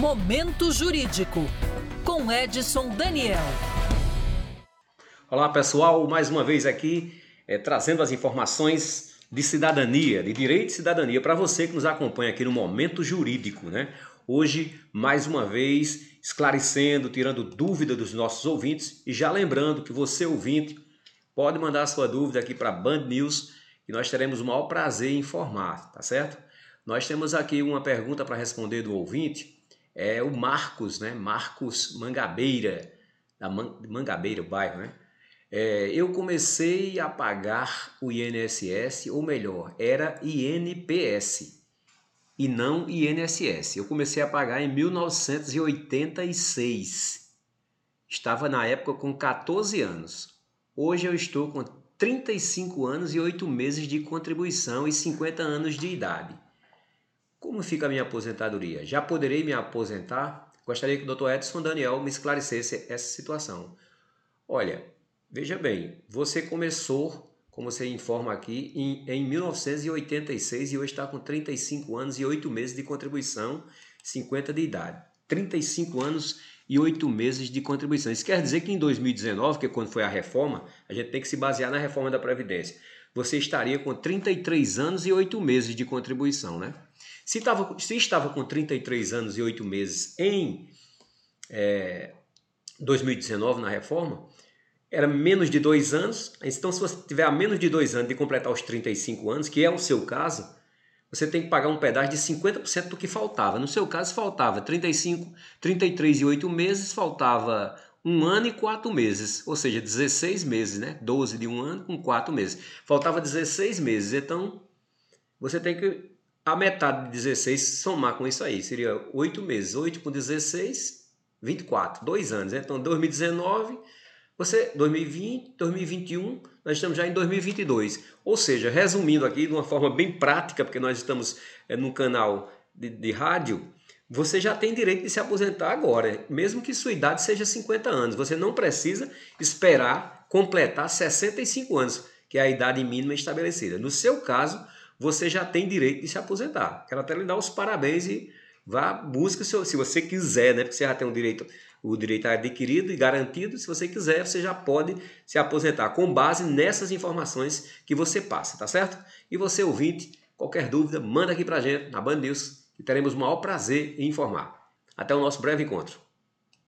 Momento Jurídico, com Edson Daniel. Olá pessoal, mais uma vez aqui é, trazendo as informações de cidadania, de direito de cidadania, para você que nos acompanha aqui no Momento Jurídico, né? Hoje, mais uma vez, esclarecendo, tirando dúvida dos nossos ouvintes e já lembrando que você, ouvinte, pode mandar sua dúvida aqui para Band News, que nós teremos o maior prazer em informar, tá certo? Nós temos aqui uma pergunta para responder do ouvinte, é o Marcos, né? Marcos Mangabeira, da Mangabeira, o bairro, né? É, eu comecei a pagar o INSS, ou melhor, era INPS e não INSS. Eu comecei a pagar em 1986. Estava na época com 14 anos. Hoje eu estou com 35 anos e 8 meses de contribuição e 50 anos de idade. Como fica a minha aposentadoria? Já poderei me aposentar? Gostaria que o Dr. Edson Daniel me esclarecesse essa situação. Olha, veja bem, você começou, como você informa aqui, em, em 1986 e hoje está com 35 anos e 8 meses de contribuição, 50 de idade. 35 anos e 8 meses de contribuição. Isso quer dizer que em 2019, que é quando foi a reforma, a gente tem que se basear na reforma da Previdência, você estaria com 33 anos e 8 meses de contribuição, né? Se, tava, se estava com 33 anos e 8 meses em é, 2019, na reforma, era menos de dois anos. Então, se você tiver a menos de dois anos de completar os 35 anos, que é o seu caso, você tem que pagar um pedaço de 50% do que faltava. No seu caso, faltava 35, 33 e 8 meses, faltava um ano e quatro meses, ou seja, 16 meses, né? 12 de um ano com quatro meses. Faltava 16 meses, então você tem que a metade de 16 somar com isso aí, seria 8 meses. 8 com 16, 24, 2 anos. Né? Então, 2019, você, 2020, 2021, nós estamos já em 2022. Ou seja, resumindo aqui de uma forma bem prática, porque nós estamos é, num canal de, de rádio, você já tem direito de se aposentar agora, mesmo que sua idade seja 50 anos. Você não precisa esperar completar 65 anos, que é a idade mínima estabelecida. No seu caso, você já tem direito de se aposentar. Quero até lhe dar os parabéns e vá, busque, se você quiser, né? Porque você já tem o direito, o direito adquirido e garantido. Se você quiser, você já pode se aposentar com base nessas informações que você passa, tá certo? E você, ouvinte, qualquer dúvida, manda aqui pra gente na Band News, que teremos o maior prazer em informar. Até o nosso breve encontro.